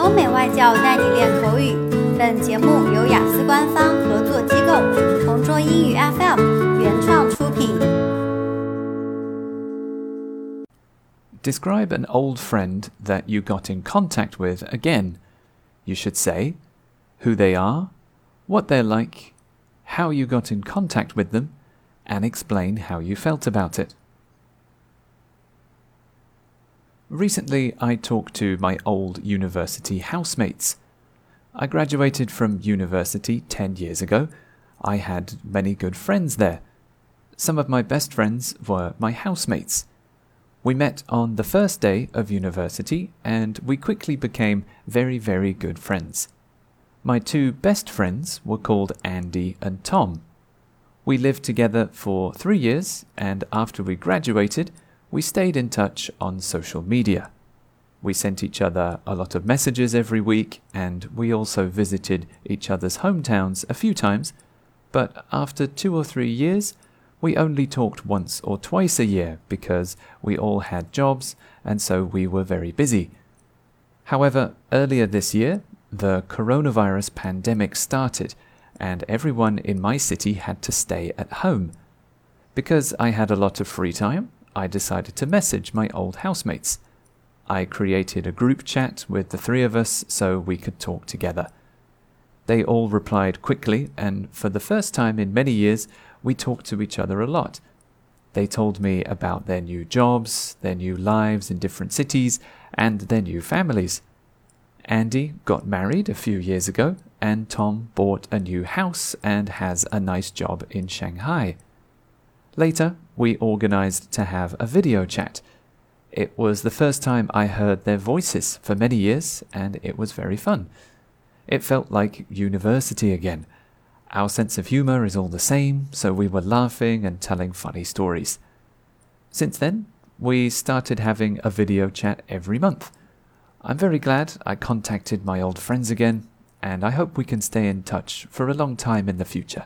欧美外教带你练口语。本节目由雅思官方合作机构同桌英语 FM 原创出品。Describe an old friend that you got in contact with again. You should say who they are, what they're like, how you got in contact with them, and explain how you felt about it. Recently, I talked to my old university housemates. I graduated from university 10 years ago. I had many good friends there. Some of my best friends were my housemates. We met on the first day of university and we quickly became very, very good friends. My two best friends were called Andy and Tom. We lived together for three years, and after we graduated, we stayed in touch on social media. We sent each other a lot of messages every week, and we also visited each other's hometowns a few times. But after two or three years, we only talked once or twice a year because we all had jobs and so we were very busy. However, earlier this year, the coronavirus pandemic started, and everyone in my city had to stay at home. Because I had a lot of free time, I decided to message my old housemates. I created a group chat with the three of us so we could talk together. They all replied quickly, and for the first time in many years, we talked to each other a lot. They told me about their new jobs, their new lives in different cities, and their new families. Andy got married a few years ago, and Tom bought a new house and has a nice job in Shanghai. Later, we organized to have a video chat. It was the first time I heard their voices for many years, and it was very fun. It felt like university again. Our sense of humor is all the same, so we were laughing and telling funny stories. Since then, we started having a video chat every month. I'm very glad I contacted my old friends again, and I hope we can stay in touch for a long time in the future.